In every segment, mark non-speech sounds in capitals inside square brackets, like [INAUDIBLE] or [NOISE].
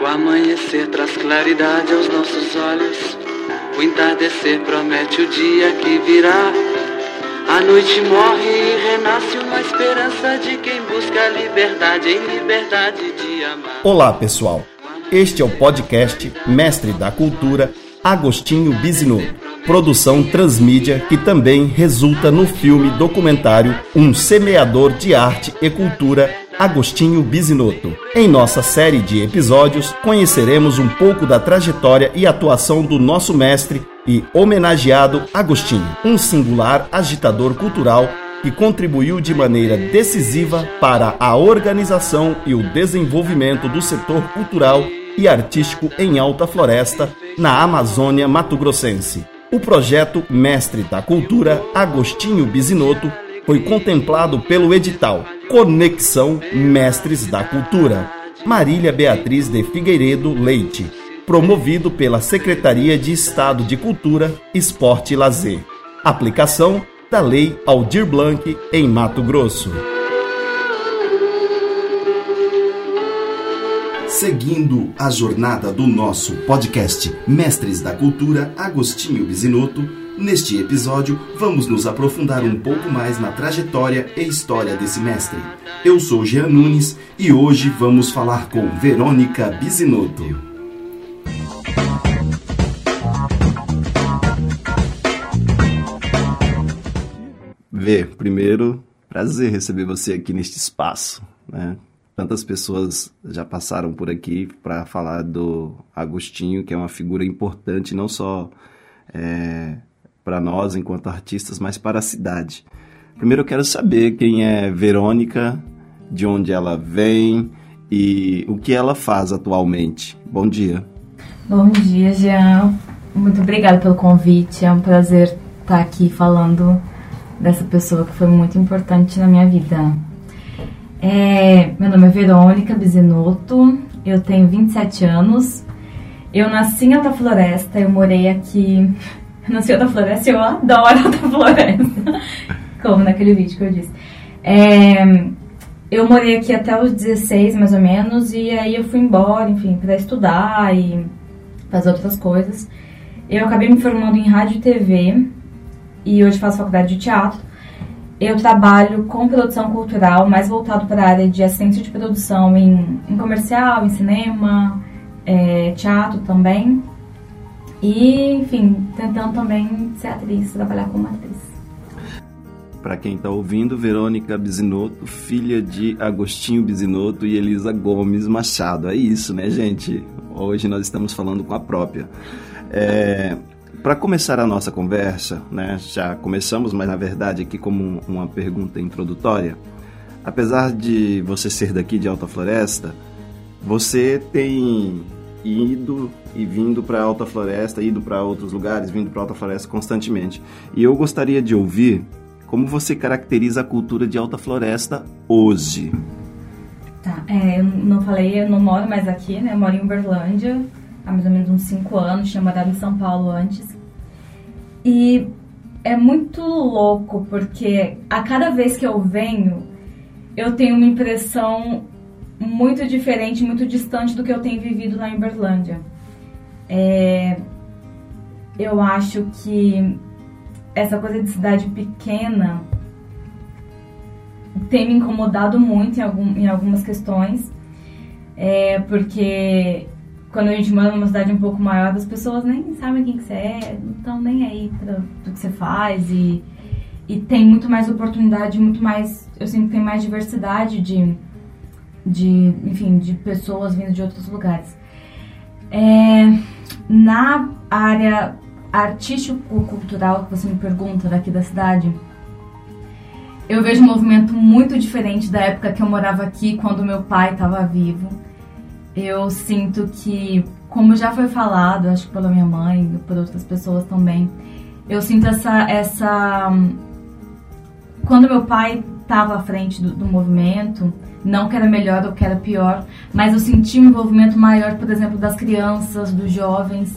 O amanhecer traz claridade aos nossos olhos. O entardecer promete o dia que virá. A noite morre e renasce uma esperança de quem busca a liberdade em liberdade de amar. Olá, pessoal. Este é o podcast Mestre da Cultura, Agostinho Bisinotto. Produção transmídia que também resulta no filme documentário Um Semeador de Arte e Cultura Agostinho Bisinotto. Em nossa série de episódios, conheceremos um pouco da trajetória e atuação do nosso mestre e homenageado Agostinho, um singular agitador cultural que contribuiu de maneira decisiva para a organização e o desenvolvimento do setor cultural e artístico em Alta Floresta, na Amazônia Mato-Grossense. O projeto Mestre da Cultura Agostinho Bisinotto foi contemplado pelo edital Conexão Mestres da Cultura, Marília Beatriz de Figueiredo Leite, promovido pela Secretaria de Estado de Cultura, Esporte e Lazer. Aplicação da Lei Aldir Blanc em Mato Grosso. Seguindo a jornada do nosso podcast Mestres da Cultura Agostinho Bisinotto, Neste episódio, vamos nos aprofundar um pouco mais na trajetória e história desse mestre. Eu sou Jean Nunes e hoje vamos falar com Verônica Bisinotto. Vê, primeiro, prazer receber você aqui neste espaço. Né? Tantas pessoas já passaram por aqui para falar do Agostinho, que é uma figura importante não só é, para nós enquanto artistas, mas para a cidade. Primeiro eu quero saber quem é Verônica, de onde ela vem e o que ela faz atualmente. Bom dia. Bom dia, Jean. Muito obrigada pelo convite. É um prazer estar aqui falando dessa pessoa que foi muito importante na minha vida. É, meu nome é Verônica Bisinotto, eu tenho 27 anos. Eu nasci em Alta Floresta, eu morei aqui [LAUGHS] no Senhor da Floresta, eu adoro [LAUGHS] a Floresta. Como naquele vídeo que eu disse. É, eu morei aqui até os 16, mais ou menos, e aí eu fui embora, enfim, para estudar e fazer outras coisas. Eu acabei me formando em rádio e TV, e hoje faço faculdade de teatro. Eu trabalho com produção cultural, mais voltado para a área de assistência de produção em, em comercial, em cinema, é, teatro também. E, enfim, tentando também ser atriz, trabalhar como atriz. Para quem está ouvindo, Verônica Bisinotto, filha de Agostinho Bisinotto e Elisa Gomes Machado. É isso, né, gente? Hoje nós estamos falando com a própria. É, para começar a nossa conversa, né, já começamos, mas na verdade aqui como uma pergunta introdutória. Apesar de você ser daqui de Alta Floresta, você tem ido e vindo para Alta Floresta, ido para outros lugares, vindo para Alta Floresta constantemente. E eu gostaria de ouvir como você caracteriza a cultura de Alta Floresta hoje. Tá, é, eu não falei, eu não moro mais aqui, né? Eu moro em Uberlândia há mais ou menos uns 5 anos, tinha morado em São Paulo antes. E é muito louco, porque a cada vez que eu venho, eu tenho uma impressão muito diferente, muito distante do que eu tenho vivido na Uberlândia. É, eu acho que essa coisa de cidade pequena tem me incomodado muito em, algum, em algumas questões, é, porque quando a gente mora numa cidade um pouco maior, as pessoas nem sabem quem que você é, não estão nem aí para o que você faz e, e tem muito mais oportunidade, muito mais, eu sinto que tem mais diversidade de, de enfim, de pessoas vindo de outros lugares. É, na área artístico-cultural que você me pergunta daqui da cidade, eu vejo um movimento muito diferente da época que eu morava aqui, quando meu pai estava vivo. Eu sinto que, como já foi falado, acho que pela minha mãe e por outras pessoas também, eu sinto essa. essa quando meu pai estava à frente do, do movimento, não que era melhor ou que era pior, mas eu senti um envolvimento maior, por exemplo, das crianças, dos jovens.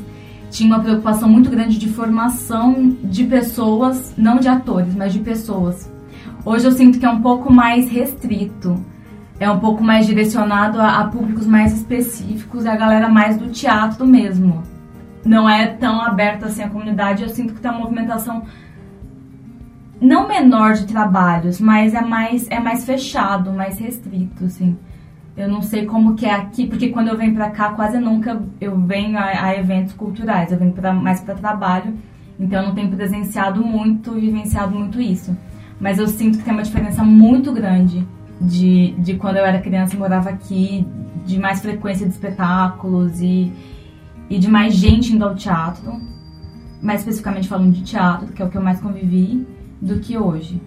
tinha uma preocupação muito grande de formação de pessoas, não de atores, mas de pessoas. Hoje eu sinto que é um pouco mais restrito, é um pouco mais direcionado a, a públicos mais específicos e a galera mais do teatro mesmo. Não é tão aberta assim a comunidade, eu sinto que tem uma movimentação não menor de trabalhos, mas é mais é mais fechado, mais restrito, assim. Eu não sei como que é aqui, porque quando eu venho para cá, quase nunca eu venho a, a eventos culturais. Eu venho pra, mais para trabalho, então eu não tenho presenciado muito, vivenciado muito isso. Mas eu sinto que tem uma diferença muito grande de, de quando eu era criança e morava aqui, de mais frequência de espetáculos e, e de mais gente indo ao teatro. Mais especificamente falando de teatro, que é o que eu mais convivi, do que hoje.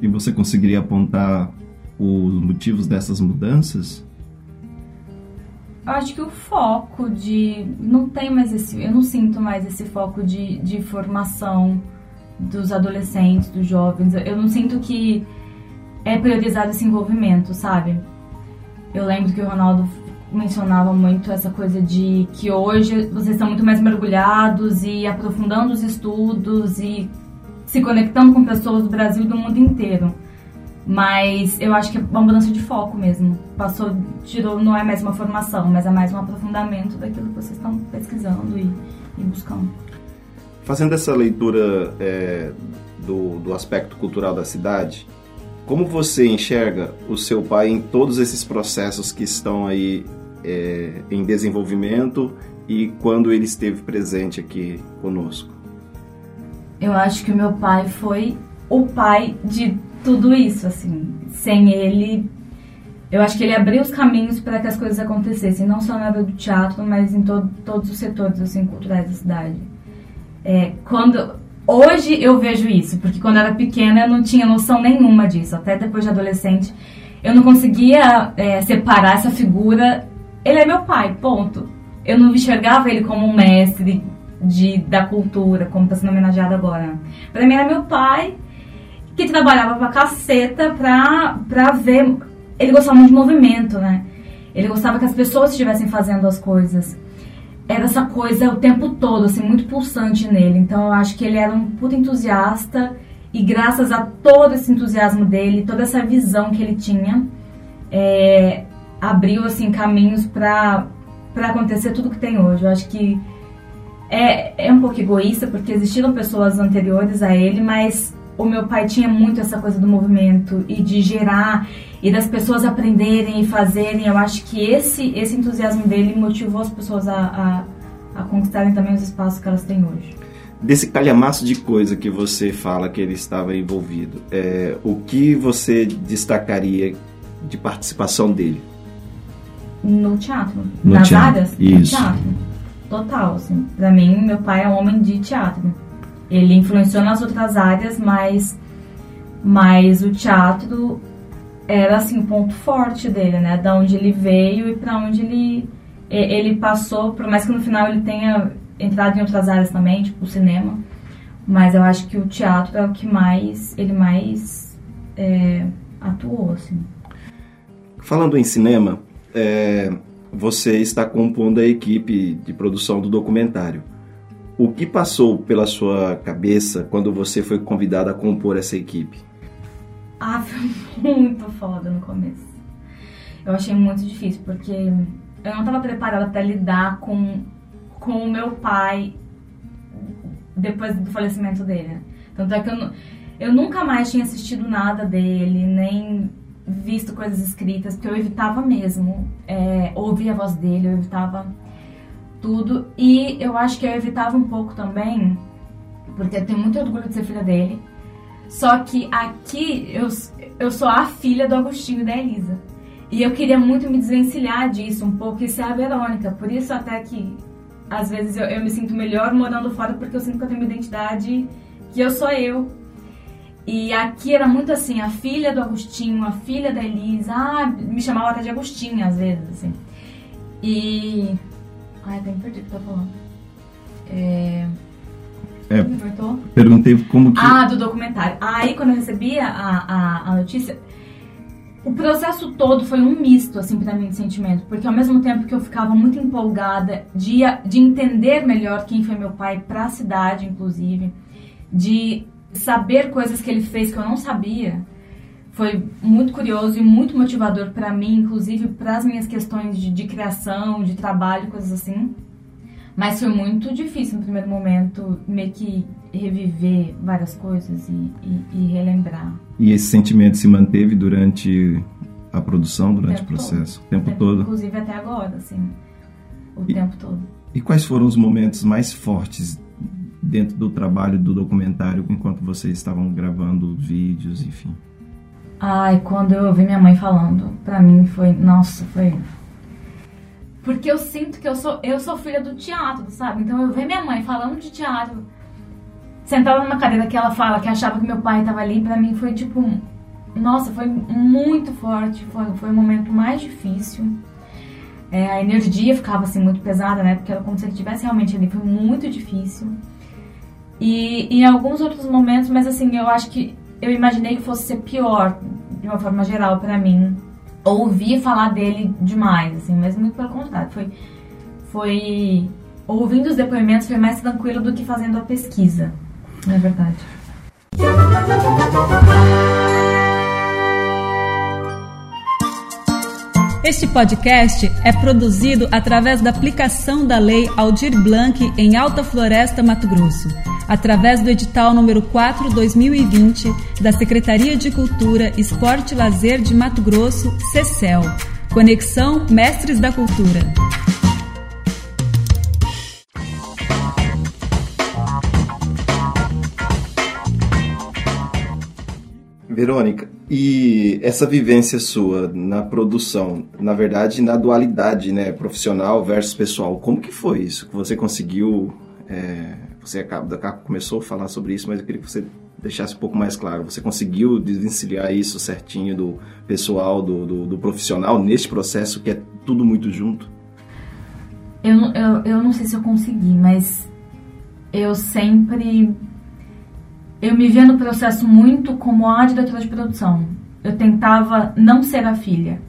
E você conseguiria apontar os motivos dessas mudanças? Eu acho que o foco de. Não tem mais esse. Eu não sinto mais esse foco de, de formação dos adolescentes, dos jovens. Eu não sinto que é priorizado esse envolvimento, sabe? Eu lembro que o Ronaldo mencionava muito essa coisa de que hoje vocês estão muito mais mergulhados e aprofundando os estudos e se conectando com pessoas do Brasil e do mundo inteiro. Mas eu acho que é uma mudança de foco mesmo. Passou, tirou, não é mais uma formação, mas é mais um aprofundamento daquilo que vocês estão pesquisando e, e buscando. Fazendo essa leitura é, do, do aspecto cultural da cidade, como você enxerga o seu pai em todos esses processos que estão aí é, em desenvolvimento e quando ele esteve presente aqui conosco? Eu acho que o meu pai foi o pai de tudo isso, assim. Sem ele, eu acho que ele abriu os caminhos para que as coisas acontecessem, não só na área do teatro, mas em to todos os setores assim, culturais da cidade. É, quando hoje eu vejo isso, porque quando eu era pequena eu não tinha noção nenhuma disso, até depois de adolescente eu não conseguia é, separar essa figura. Ele é meu pai, ponto. Eu não enxergava ele como um mestre de, da cultura, como está sendo homenageado agora. Para mim era meu pai que trabalhava pra caceta pra, pra ver. Ele gostava muito de movimento, né? Ele gostava que as pessoas estivessem fazendo as coisas. Era essa coisa o tempo todo, assim, muito pulsante nele. Então eu acho que ele era um puto entusiasta e graças a todo esse entusiasmo dele, toda essa visão que ele tinha, é, abriu, assim, caminhos pra, pra acontecer tudo que tem hoje. Eu acho que é, é um pouco egoísta, porque existiram pessoas anteriores a ele, mas o meu pai tinha muito essa coisa do movimento e de gerar e das pessoas aprenderem e fazerem. Eu acho que esse, esse entusiasmo dele motivou as pessoas a, a, a conquistarem também os espaços que elas têm hoje. Desse calhamaço de coisa que você fala que ele estava envolvido, é, o que você destacaria de participação dele? No teatro. No Nas teatro. áreas? Isso. No teatro. Total, assim. Pra mim, meu pai é um homem de teatro. Ele influenciou nas outras áreas, mas, mas o teatro era assim o ponto forte dele, né? Da onde ele veio e para onde ele ele passou, por mais que no final ele tenha entrado em outras áreas também, tipo o cinema, mas eu acho que o teatro é o que mais ele mais é, atuou, assim. Falando em cinema, é, você está compondo a equipe de produção do documentário. O que passou pela sua cabeça quando você foi convidada a compor essa equipe? Ah, [LAUGHS] foi muito foda no começo. Eu achei muito difícil, porque eu não estava preparada para lidar com, com o meu pai depois do falecimento dele. Tanto é que eu, eu nunca mais tinha assistido nada dele, nem visto coisas escritas, porque eu evitava mesmo é, ouvir a voz dele, eu evitava tudo. E eu acho que eu evitava um pouco também, porque eu tenho muito orgulho de ser filha dele. Só que aqui eu, eu sou a filha do Agostinho e da Elisa. E eu queria muito me desvencilhar disso um pouco e ser a Verônica. Por isso até que às vezes eu, eu me sinto melhor morando fora porque eu sinto que eu tenho uma identidade que eu sou eu. E aqui era muito assim, a filha do Agostinho, a filha da Elisa. Ah, me chamava até de Agostinho às vezes, assim. E Ai, até me perdi o que tá falando. É... É? Perguntei como que. Ah, do documentário. Aí, quando eu recebi a, a, a notícia, o processo todo foi um misto, assim, para mim, de sentimento. Porque ao mesmo tempo que eu ficava muito empolgada de, de entender melhor quem foi meu pai para a cidade, inclusive, de saber coisas que ele fez que eu não sabia, foi muito curioso e muito motivador para mim, inclusive para as minhas questões de, de, criação, de trabalho, coisas assim. Mas foi muito difícil no primeiro momento, meio que reviver várias coisas e, e, e relembrar. E esse sentimento se manteve durante a produção, durante o, o processo, todo. o tempo, tempo todo? Inclusive até agora, assim, o e, tempo todo. E quais foram os momentos mais fortes dentro do trabalho do documentário enquanto vocês estavam gravando vídeos, enfim? Ai, quando eu ouvi minha mãe falando, pra mim foi, nossa, foi porque eu sinto que eu sou eu sou filha do teatro, sabe? Então eu ver minha mãe falando de teatro, sentada numa cadeira que ela fala que achava que meu pai estava ali, para mim foi tipo, nossa, foi muito forte, foi, foi o momento mais difícil. É, a energia ficava assim muito pesada, né? Porque era como se ele estivesse realmente ali, foi muito difícil. E em alguns outros momentos, mas assim, eu acho que eu imaginei que fosse ser pior, de uma forma geral, para mim. Ouvir falar dele demais, assim, mas muito pelo contrário. Foi, foi. Ouvindo os depoimentos foi mais tranquilo do que fazendo a pesquisa, é verdade. Este podcast é produzido através da aplicação da Lei Aldir Blanc em Alta Floresta, Mato Grosso através do edital número 4/2020 da Secretaria de Cultura, Esporte e Lazer de Mato Grosso, CECEL. Conexão Mestres da Cultura. Verônica, e essa vivência sua na produção, na verdade, na dualidade, né, profissional versus pessoal, como que foi isso? Que você conseguiu é você acaba, começou a falar sobre isso, mas eu queria que você deixasse um pouco mais claro. Você conseguiu desvencilhar isso certinho do pessoal, do, do, do profissional, neste processo que é tudo muito junto? Eu, eu, eu não sei se eu consegui, mas eu sempre. Eu me via no processo muito como a diretora de produção. Eu tentava não ser a filha.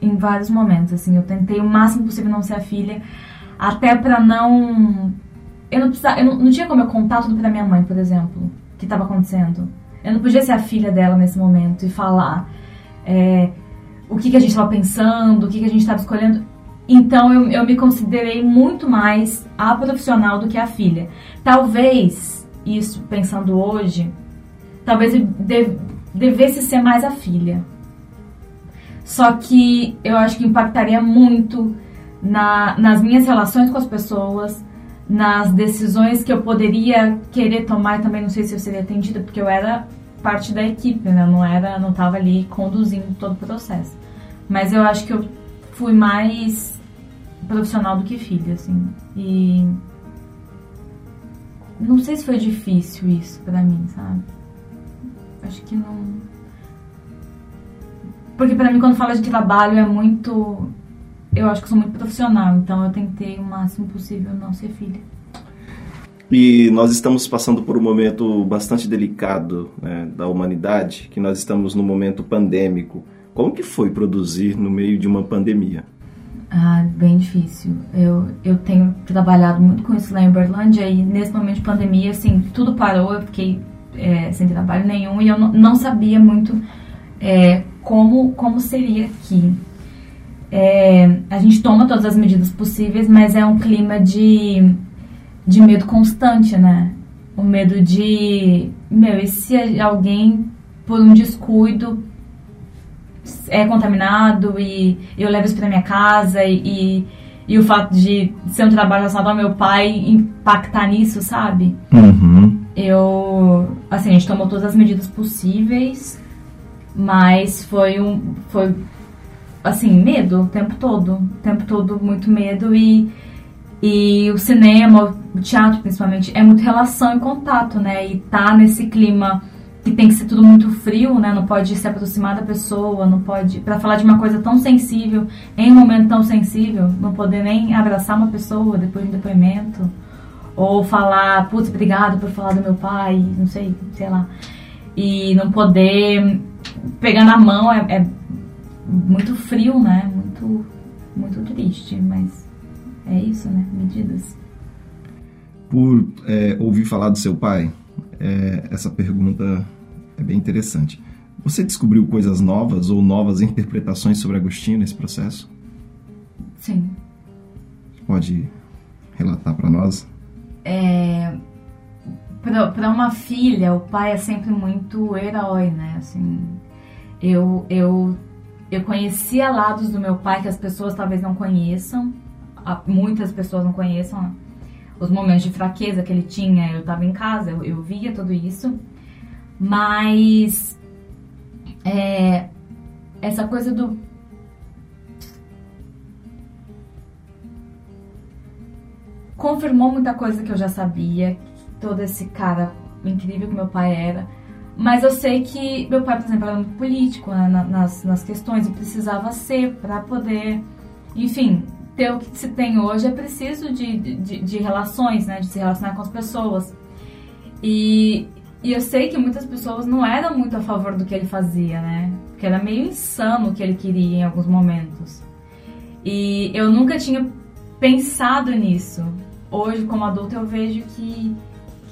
Em vários momentos, assim. Eu tentei o máximo possível não ser a filha. Até para não eu não precisava, eu não, não tinha como eu contar tudo pra minha mãe, por exemplo, o que estava acontecendo. Eu não podia ser a filha dela nesse momento e falar é, o que, que a gente estava pensando, o que, que a gente estava escolhendo. Então eu, eu me considerei muito mais a profissional do que a filha. Talvez, isso pensando hoje, talvez eu dev, devesse ser mais a filha. Só que eu acho que impactaria muito na, nas minhas relações com as pessoas, nas decisões que eu poderia querer tomar, também não sei se eu seria atendida, porque eu era parte da equipe, né? não era, não estava ali conduzindo todo o processo. Mas eu acho que eu fui mais profissional do que filha, assim. E não sei se foi difícil isso para mim, sabe? Acho que não. Porque para mim quando fala de trabalho é muito eu acho que sou muito profissional, então eu tentei o máximo possível não ser filha. E nós estamos passando por um momento bastante delicado né, da humanidade, que nós estamos no momento pandêmico. Como que foi produzir no meio de uma pandemia? Ah, bem difícil. Eu, eu tenho trabalhado muito com isso lá em Uberlândia e nesse momento de pandemia, assim, tudo parou, eu fiquei é, sem trabalho nenhum e eu não, sabia muito é, como, como seria aqui. É, a gente toma todas as medidas possíveis, mas é um clima de, de medo constante, né? O medo de, meu, e se alguém, por um descuido, é contaminado e eu levo isso pra minha casa e, e, e o fato de ser um trabalho relacionado ao meu pai impactar nisso, sabe? Uhum. Eu, assim, a gente tomou todas as medidas possíveis, mas foi um, foi assim, medo o tempo todo. O tempo todo muito medo e, e o cinema, o teatro principalmente, é muito relação e contato, né? E tá nesse clima que tem que ser tudo muito frio, né? Não pode se aproximar da pessoa, não pode. para falar de uma coisa tão sensível, em um momento tão sensível, não poder nem abraçar uma pessoa depois de um depoimento. Ou falar, putz, obrigado por falar do meu pai, não sei, sei lá. E não poder pegar na mão é, é muito frio, né? Muito, muito triste, mas é isso, né? Medidas. Por é, ouvir falar do seu pai, é, essa pergunta é bem interessante. Você descobriu coisas novas ou novas interpretações sobre Agostinho nesse processo? Sim. Pode relatar para nós? É, para uma filha, o pai é sempre muito herói, né? Assim, eu, eu, eu conhecia lados do meu pai que as pessoas talvez não conheçam, muitas pessoas não conheçam. Os momentos de fraqueza que ele tinha, eu estava em casa, eu, eu via tudo isso. Mas é, essa coisa do confirmou muita coisa que eu já sabia, todo esse cara incrível que meu pai era. Mas eu sei que meu pai, por exemplo, era muito político né, nas, nas questões e precisava ser para poder, enfim, ter o que se tem hoje. É preciso de, de, de relações, né, de se relacionar com as pessoas. E, e eu sei que muitas pessoas não eram muito a favor do que ele fazia, né? Porque era meio insano o que ele queria em alguns momentos. E eu nunca tinha pensado nisso. Hoje, como adulta, eu vejo que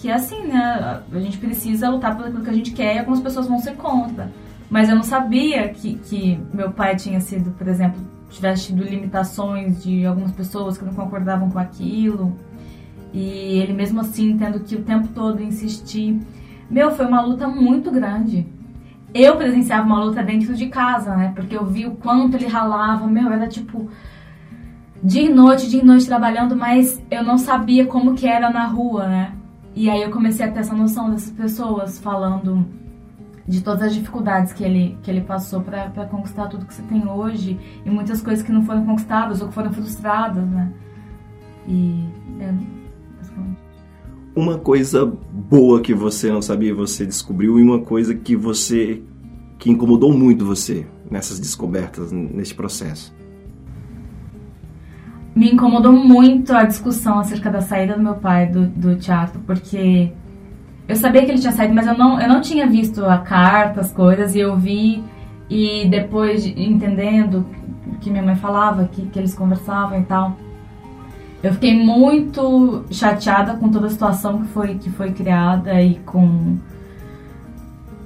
que é assim, né? A gente precisa lutar pelo que a gente quer e algumas pessoas vão ser contra. Mas eu não sabia que, que meu pai tinha sido, por exemplo, tivesse tido limitações de algumas pessoas que não concordavam com aquilo. E ele mesmo assim tendo que o tempo todo insistir. Meu, foi uma luta muito grande. Eu presenciava uma luta dentro de casa, né? Porque eu vi o quanto ele ralava. Meu, era tipo dia e noite, dia e noite trabalhando, mas eu não sabia como que era na rua, né? E aí eu comecei a ter essa noção dessas pessoas falando de todas as dificuldades que ele, que ele passou para conquistar tudo que você tem hoje e muitas coisas que não foram conquistadas ou que foram frustradas, né? E é, uma coisa boa que você não sabia você descobriu e uma coisa que você que incomodou muito você nessas descobertas neste processo? Me incomodou muito a discussão acerca da saída do meu pai do, do teatro, porque eu sabia que ele tinha saído, mas eu não, eu não tinha visto a carta, as coisas, e eu vi, e depois entendendo que minha mãe falava, que, que eles conversavam e tal, eu fiquei muito chateada com toda a situação que foi, que foi criada e com,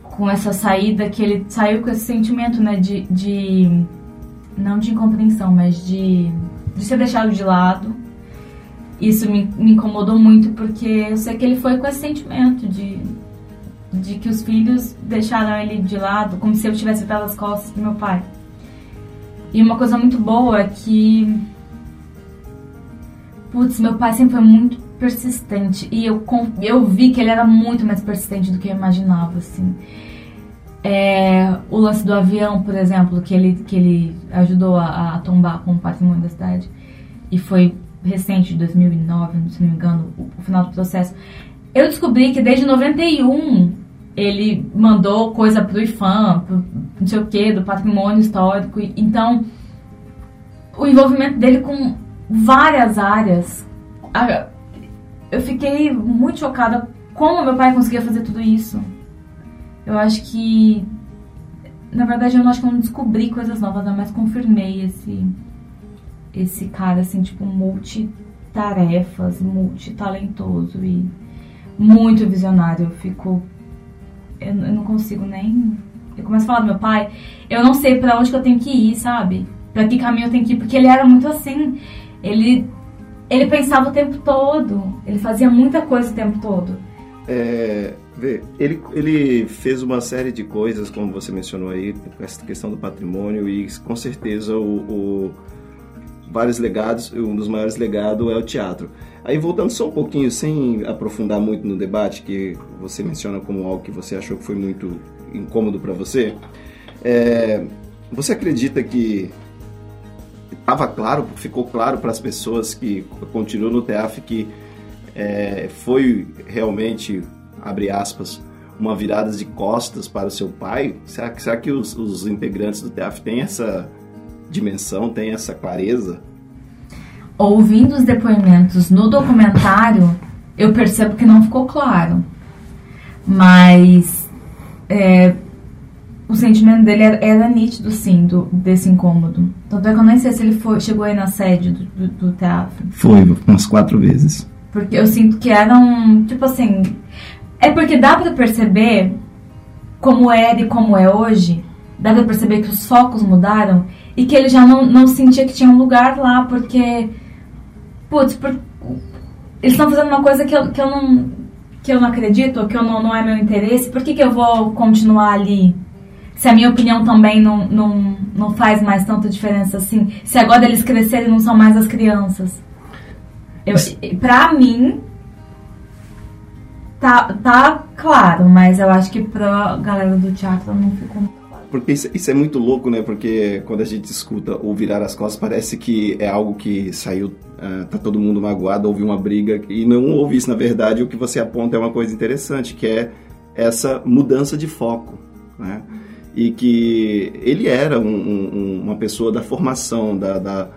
com essa saída, que ele saiu com esse sentimento, né, de, de não de incompreensão, mas de de ser deixado de lado. Isso me, me incomodou muito porque eu sei que ele foi com esse sentimento de, de que os filhos deixaram ele de lado, como se eu tivesse pelas costas do meu pai. E uma coisa muito boa é que. Putz, meu pai sempre foi muito persistente. E eu, eu vi que ele era muito mais persistente do que eu imaginava, assim. É, o lance do avião, por exemplo, que ele, que ele ajudou a, a tombar com o patrimônio da cidade, e foi recente, de 2009, se não me engano, o, o final do processo. Eu descobri que desde 91 ele mandou coisa pro IFAM, pro não sei o que, do patrimônio histórico. Então, o envolvimento dele com várias áreas. Eu fiquei muito chocada como meu pai conseguia fazer tudo isso. Eu acho que. Na verdade, eu não acho que eu não descobri coisas novas, né? mas confirmei esse, esse cara, assim, tipo, multitarefas, multitalentoso e muito visionário. Eu fico. Eu, eu não consigo nem. Eu começo a falar do meu pai, eu não sei para onde que eu tenho que ir, sabe? Pra que caminho eu tenho que ir, porque ele era muito assim. Ele, ele pensava o tempo todo, ele fazia muita coisa o tempo todo. É, Vê, ele, ele fez uma série de coisas, como você mencionou aí, essa questão do patrimônio, e com certeza o, o vários legados, um dos maiores legados é o teatro. Aí voltando só um pouquinho, sem aprofundar muito no debate, que você menciona como algo que você achou que foi muito incômodo para você, é, você acredita que estava claro, ficou claro para as pessoas que continuam no TEAF que é, foi realmente abre aspas, uma virada de costas para o seu pai? Será, será que os, os integrantes do TEAF têm essa dimensão, têm essa clareza? Ouvindo os depoimentos no documentário, eu percebo que não ficou claro. Mas é, o, sentimento dele era, era, nítido, sim, do, desse incômodo. Tanto é que eu nem sei se ele foi, chegou aí na sede do, do, do teatro. Foi, umas quatro vezes. Porque eu sinto que era um. Tipo assim. É porque dá pra perceber como era e como é hoje. Dá pra perceber que os focos mudaram e que ele já não, não sentia que tinha um lugar lá, porque. Putz, por, eles estão fazendo uma coisa que eu, que eu não que eu não acredito, que eu não, não é meu interesse, por que, que eu vou continuar ali? Se a minha opinião também não, não, não faz mais tanta diferença assim. Se agora eles crescerem não são mais as crianças. Eu, pra mim, tá, tá claro, mas eu acho que pra galera do teatro não ficou porque isso, isso, é muito louco, né? Porque quando a gente escuta ou virar as costas, parece que é algo que saiu, uh, tá todo mundo magoado, houve uma briga, e não houve isso, na verdade, o que você aponta é uma coisa interessante, que é essa mudança de foco, né? E que ele era um, um, uma pessoa da formação, da, da,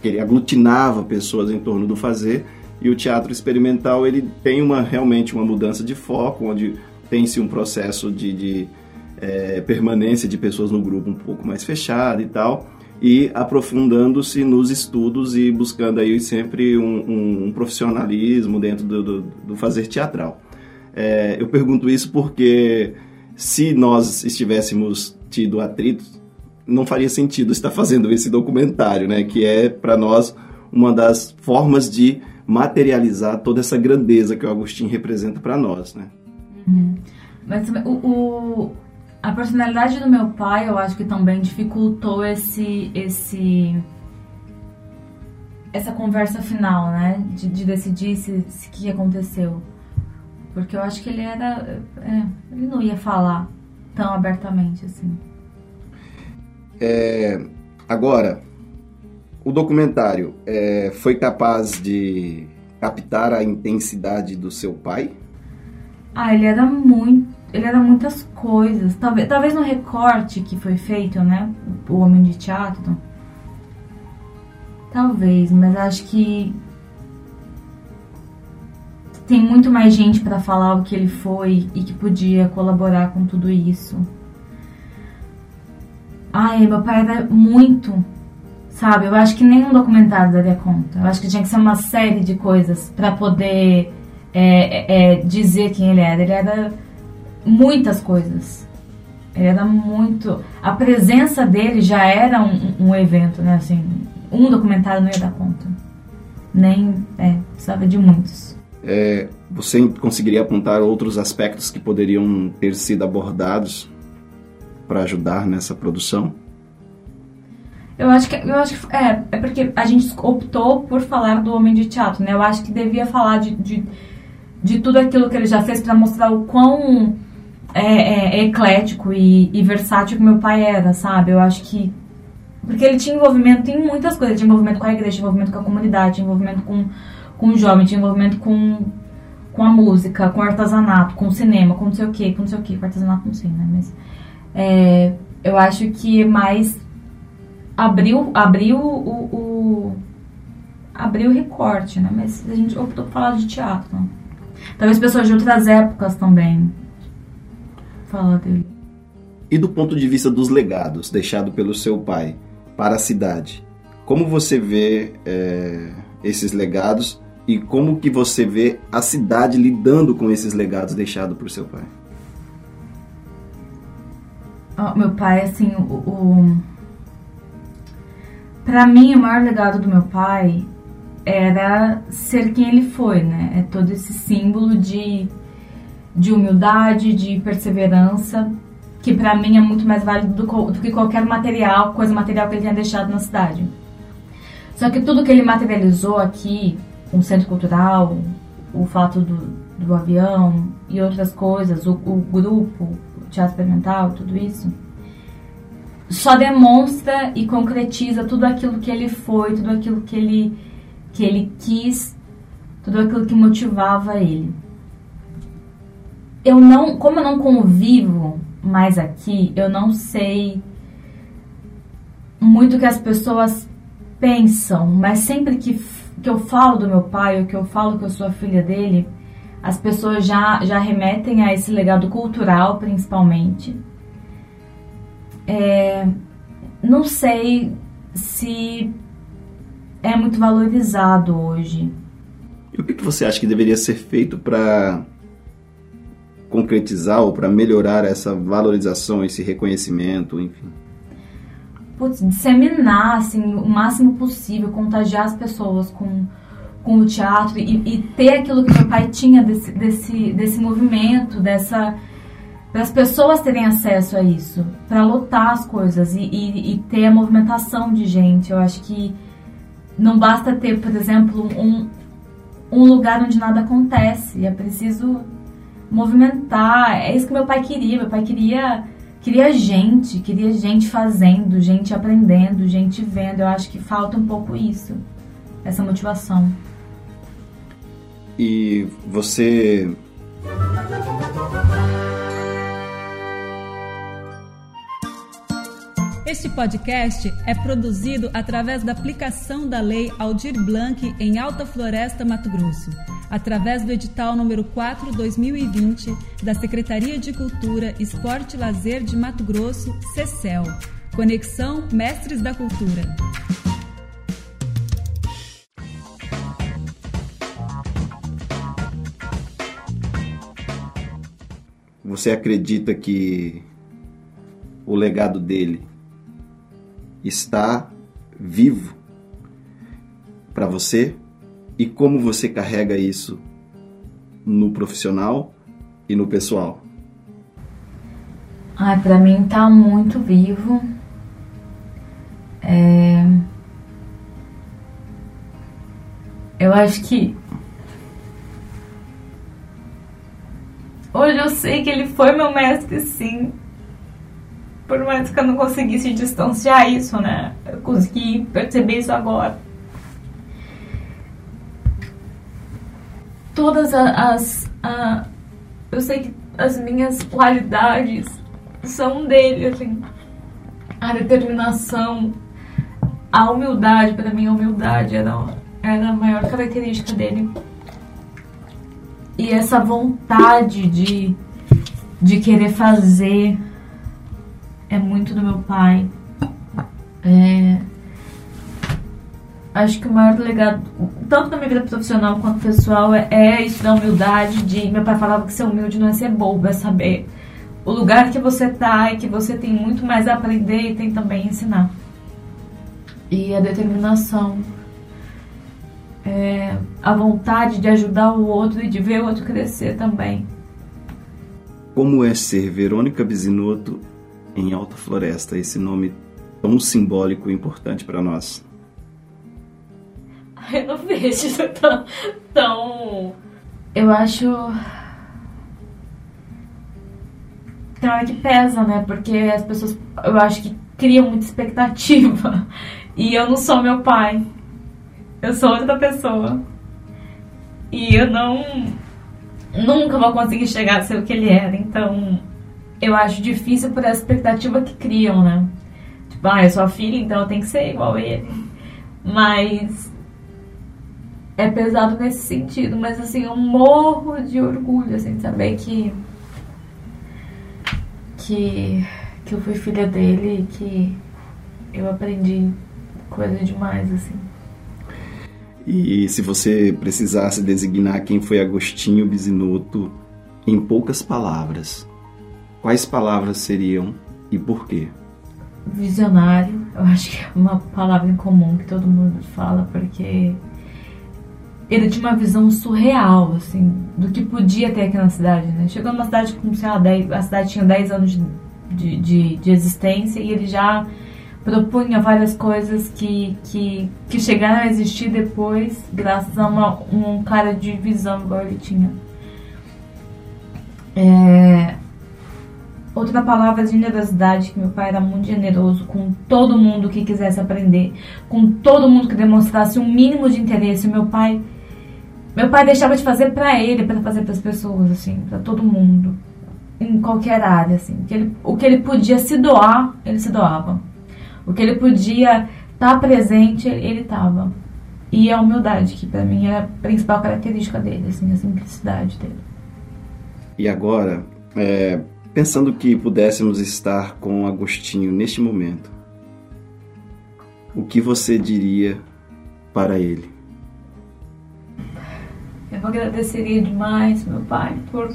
que ele aglutinava pessoas em torno do fazer, e o teatro experimental, ele tem uma, realmente uma mudança de foco, onde tem-se um processo de, de é, permanência de pessoas no grupo um pouco mais fechada e tal, e aprofundando-se nos estudos e buscando aí sempre um, um, um profissionalismo dentro do, do, do fazer teatral. É, eu pergunto isso porque se nós estivéssemos tido atritos, não faria sentido estar fazendo esse documentário, né? Que é para nós uma das formas de materializar toda essa grandeza que o Agostinho representa para nós, né? Uhum. Mas o, o, a personalidade do meu pai, eu acho que também dificultou esse esse essa conversa final, né? De, de decidir se, se que aconteceu. Porque eu acho que ele era. É, ele não ia falar tão abertamente assim. É, agora, o documentário é, foi capaz de captar a intensidade do seu pai? Ah, ele era muito ele era muitas coisas. Talvez, talvez no recorte que foi feito, né? O Homem de Teatro. Talvez, mas acho que tem muito mais gente para falar o que ele foi e que podia colaborar com tudo isso. Ai, meu pai era muito, sabe? Eu acho que nenhum documentário daria conta. Eu acho que tinha que ser uma série de coisas para poder é, é, dizer quem ele era. Ele era muitas coisas. Era muito. A presença dele já era um, um evento, né? Assim, um documentário não ia dar conta. Nem. É, precisava de muitos. É, você conseguiria apontar outros aspectos que poderiam ter sido abordados para ajudar nessa produção? Eu acho que eu acho que é, é porque a gente optou por falar do homem de teatro, né? Eu acho que devia falar de, de, de tudo aquilo que ele já fez para mostrar o quão é, é, é eclético e, e, versátil que meu pai era, sabe? Eu acho que. Porque ele tinha envolvimento em muitas coisas. Tinha envolvimento com a igreja, tinha envolvimento com a comunidade, tinha envolvimento com, com o jovem, tinha envolvimento com, com a música, com o artesanato, com o cinema, com não sei o que, com não sei o que. Com artesanato não sei, né? Mas. É, eu acho que mais abriu, abriu o, o, abriu o recorte, né? Mas a gente optou por falar de teatro. Talvez pessoas de outras épocas também. Fala dele. E do ponto de vista dos legados deixados pelo seu pai para a cidade, como você vê é, esses legados e como que você vê a cidade lidando com esses legados deixados por seu pai? Oh, meu pai, assim, o, o... para mim o maior legado do meu pai era ser quem ele foi, né? É todo esse símbolo de de humildade, de perseverança, que para mim é muito mais válido do, do, que qualquer material, coisa material que ele tenha deixado na cidade. Só que tudo que ele materializou aqui, um centro cultural, o fato do, do avião e outras coisas, o, o grupo, o teatro experimental, tudo isso, só demonstra e concretiza tudo aquilo que ele foi, tudo aquilo que ele, que ele quis, tudo aquilo que motivava ele. Eu não, como eu não convivo mais aqui, eu não sei muito o que as pessoas pensam, mas sempre que, que eu falo do meu pai, ou que eu falo que eu sou a filha dele, as pessoas já, já remetem a esse legado cultural, principalmente. é, não sei se é muito valorizado hoje. E o que, que você acha que deveria ser feito para concretizar ou para melhorar essa valorização, esse reconhecimento, enfim? Putz, disseminar assim, o máximo possível, contagiar as pessoas com, com o teatro e, e ter aquilo que meu pai tinha desse, desse, desse movimento, dessa para as pessoas terem acesso a isso, para lotar as coisas e, e, e, ter a movimentação de gente. Eu acho que não basta ter, por exemplo, um, um lugar onde nada acontece. É preciso movimentar. É isso que meu pai queria. Meu pai queria queria gente, queria gente fazendo, gente aprendendo, gente vendo. Eu acho que falta um pouco isso, essa motivação. E você Este podcast é produzido através da aplicação da Lei Aldir Blanc em Alta Floresta, Mato Grosso, através do edital número 4/2020 da Secretaria de Cultura, Esporte e Lazer de Mato Grosso, CECEL. Conexão Mestres da Cultura. Você acredita que o legado dele está vivo para você e como você carrega isso no profissional e no pessoal? Ai, para mim tá muito vivo. É... Eu acho que hoje eu sei que ele foi meu mestre, sim por mais que eu não conseguisse distanciar isso, né? Eu consegui perceber isso agora. Todas as. as eu sei que as minhas qualidades são dele, assim. A determinação, a humildade, para mim, a humildade era, era a maior característica dele. E essa vontade de, de querer fazer é muito do meu pai. É, acho que o maior legado, tanto na minha vida profissional quanto pessoal, é, é isso da humildade. De meu pai falava que ser humilde não é ser bobo, é saber o lugar que você tá e que você tem muito mais a aprender e tem também a ensinar. E a determinação, é, a vontade de ajudar o outro e de ver o outro crescer também. Como é ser Verônica Bisinotto em Alta Floresta, esse nome tão simbólico e importante para nós? Eu não vejo [LAUGHS] tão, tão. Eu acho. Tem hora que pesa, né? Porque as pessoas, eu acho que criam muita expectativa. [LAUGHS] E eu não sou meu pai. Eu sou outra pessoa. E eu não. Nunca vou conseguir chegar a ser o que ele era. Então eu acho difícil por essa expectativa que criam, né? Tipo, ah, eu sou filha, então eu tenho que ser igual ele. Mas é pesado nesse sentido, mas assim, eu morro de orgulho, assim, de saber que que que eu fui filha dele e que eu aprendi coisa demais, assim. E se você precisasse designar quem foi Agostinho Bisinotto em poucas palavras, quais palavras seriam e por quê? Visionário, eu acho que é uma palavra em comum que todo mundo fala, porque ele tinha uma visão surreal, assim, do que podia ter aqui na cidade, né? Chegou numa cidade com, sei lá, 10, a cidade tinha 10 anos de, de, de, existência e ele já propunha várias coisas que, que, que chegaram a existir depois, graças a uma, um cara de visão igual ele tinha. É, Outra palavra de generosidade, que meu pai era muito generoso com todo mundo que quisesse aprender, com todo mundo que demonstrasse um mínimo de interesse. Meu pai, meu pai deixava de fazer para ele, para fazer para as pessoas, assim, para todo mundo, em qualquer área, assim. Que ele, o que ele podia se doar, ele se doava. O que ele podia estar tá presente, ele estava. E a humildade, que para mim é a principal caracteristica dele, assim, a simplicidade dele. E agora, é, Pensando que pudéssemos estar com Agostinho neste momento, o que você diria para ele? Eu agradeceria demais, meu pai, por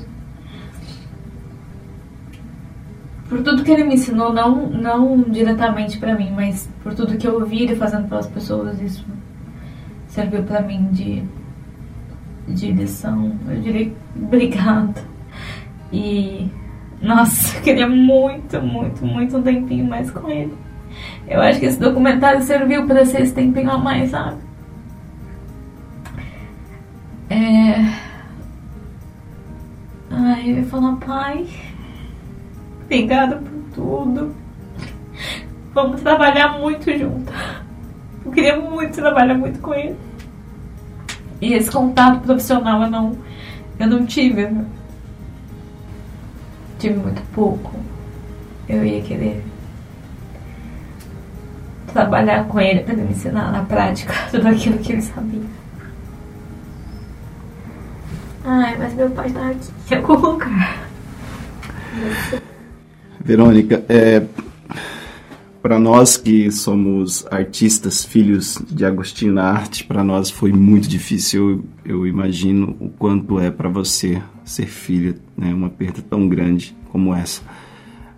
por tudo que ele me ensinou, não, não diretamente para mim, mas por tudo que eu ouvi ele fazendo pelas pessoas, isso serviu para mim de, de lição. Eu diria [LAUGHS] obrigada. E, nossa, eu queria muito, muito, muito um tempinho mais com ele. Eu acho que esse documentário serviu para ser esse tempinho a mais, sabe? É... Ai, eu ia falar, pai. Obrigada por tudo. Vamos trabalhar muito junto. Eu queria muito trabalhar muito com ele. E esse contato profissional eu não, eu não tive. Tive muito pouco. Eu ia querer trabalhar com ele para me ensinar na prática [LAUGHS] tudo aquilo que ele sabia. Ai, mas meu pai tá aqui em algum lugar. Verônica, é, para nós que somos artistas, filhos de Agostinho na arte, para nós foi muito difícil. Eu, eu imagino o quanto é para você ser filho, né, uma perda tão grande como essa.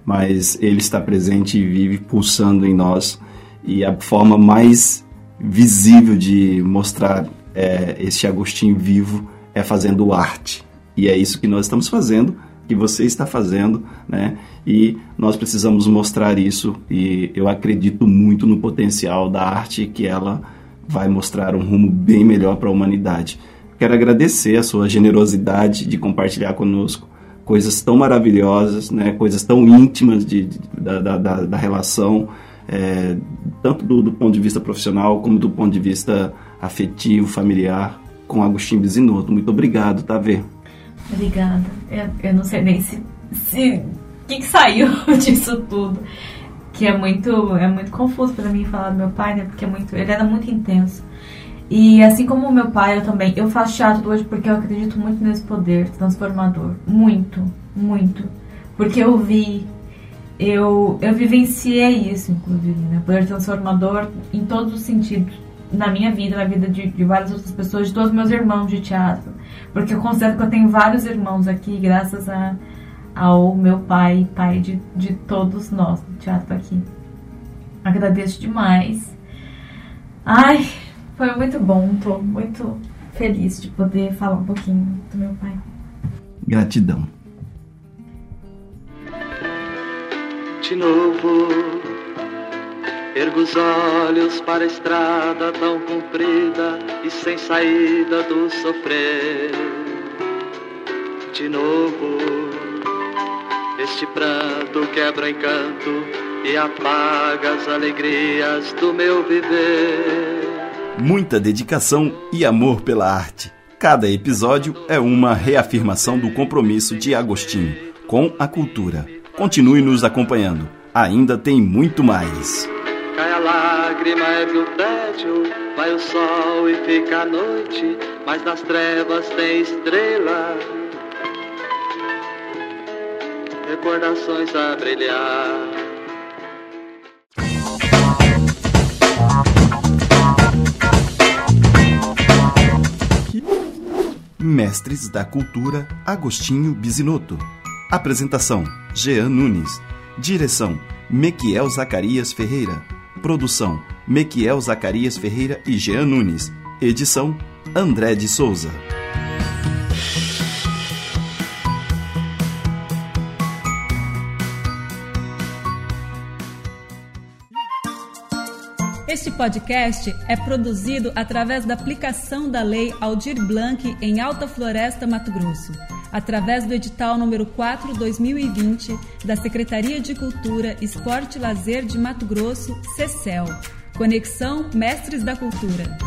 Mas ele está presente e vive pulsando em nós e a forma mais visível de mostrar é, este Agostinho vivo é fazendo arte. E é isso que nós estamos fazendo que você está fazendo, né? E nós precisamos mostrar isso e eu acredito muito no potencial da arte que ela vai mostrar um rumo bem melhor para a humanidade. Quero agradecer a sua generosidade de compartilhar conosco coisas tão maravilhosas, né? Coisas tão íntimas de, de da, da, da, relação, é, tanto do, do, ponto de vista profissional como do ponto de vista afetivo, familiar, com Agostinho Bisinotto. Muito obrigado, tá, Vê? Obrigada. Eu, eu não sei nem se. se o que, que saiu [LAUGHS] disso tudo. Que é muito, é muito confuso para mim falar do meu pai, né? Porque é muito, ele era muito intenso. E assim como meu pai, eu também. Eu faço teatro hoje porque eu acredito muito nesse poder transformador. Muito, muito. Porque eu vi. Eu, eu vivenciei isso, inclusive, né? Poder transformador em todos os sentidos. Na minha vida, na vida de, de várias outras pessoas, de todos os meus irmãos de teatro porque eu considero que eu tenho vários irmãos aqui, graças a, ao meu pai, pai de, de todos nós do teatro aqui. Agradeço demais. Ai, foi muito bom, tô muito feliz de poder falar um pouquinho do meu pai. Gratidão. De novo, ergo os olhos para a estrada tão comprida e sem saída do sofrer. De novo, este pranto quebra o encanto e apaga as alegrias do meu viver. Muita dedicação e amor pela arte. Cada episódio é uma reafirmação do compromisso de Agostinho com a cultura. Continue nos acompanhando. Ainda tem muito mais. Cai a lágrima, é o tédio, vai o sol e fica a noite, mas nas trevas tem estrela. Recordações a brilhar. Mestres da Cultura Agostinho Bisinotto. Apresentação: Jean Nunes. Direção: Mequiel Zacarias Ferreira. Produção: Mequiel Zacarias Ferreira e Jean Nunes. Edição: André de Souza. Podcast é produzido através da aplicação da Lei Aldir Blanc em Alta Floresta, Mato Grosso através do edital número 4/2020 da Secretaria de Cultura, Esporte e Lazer de Mato Grosso, CECEL. Conexão Mestres da Cultura.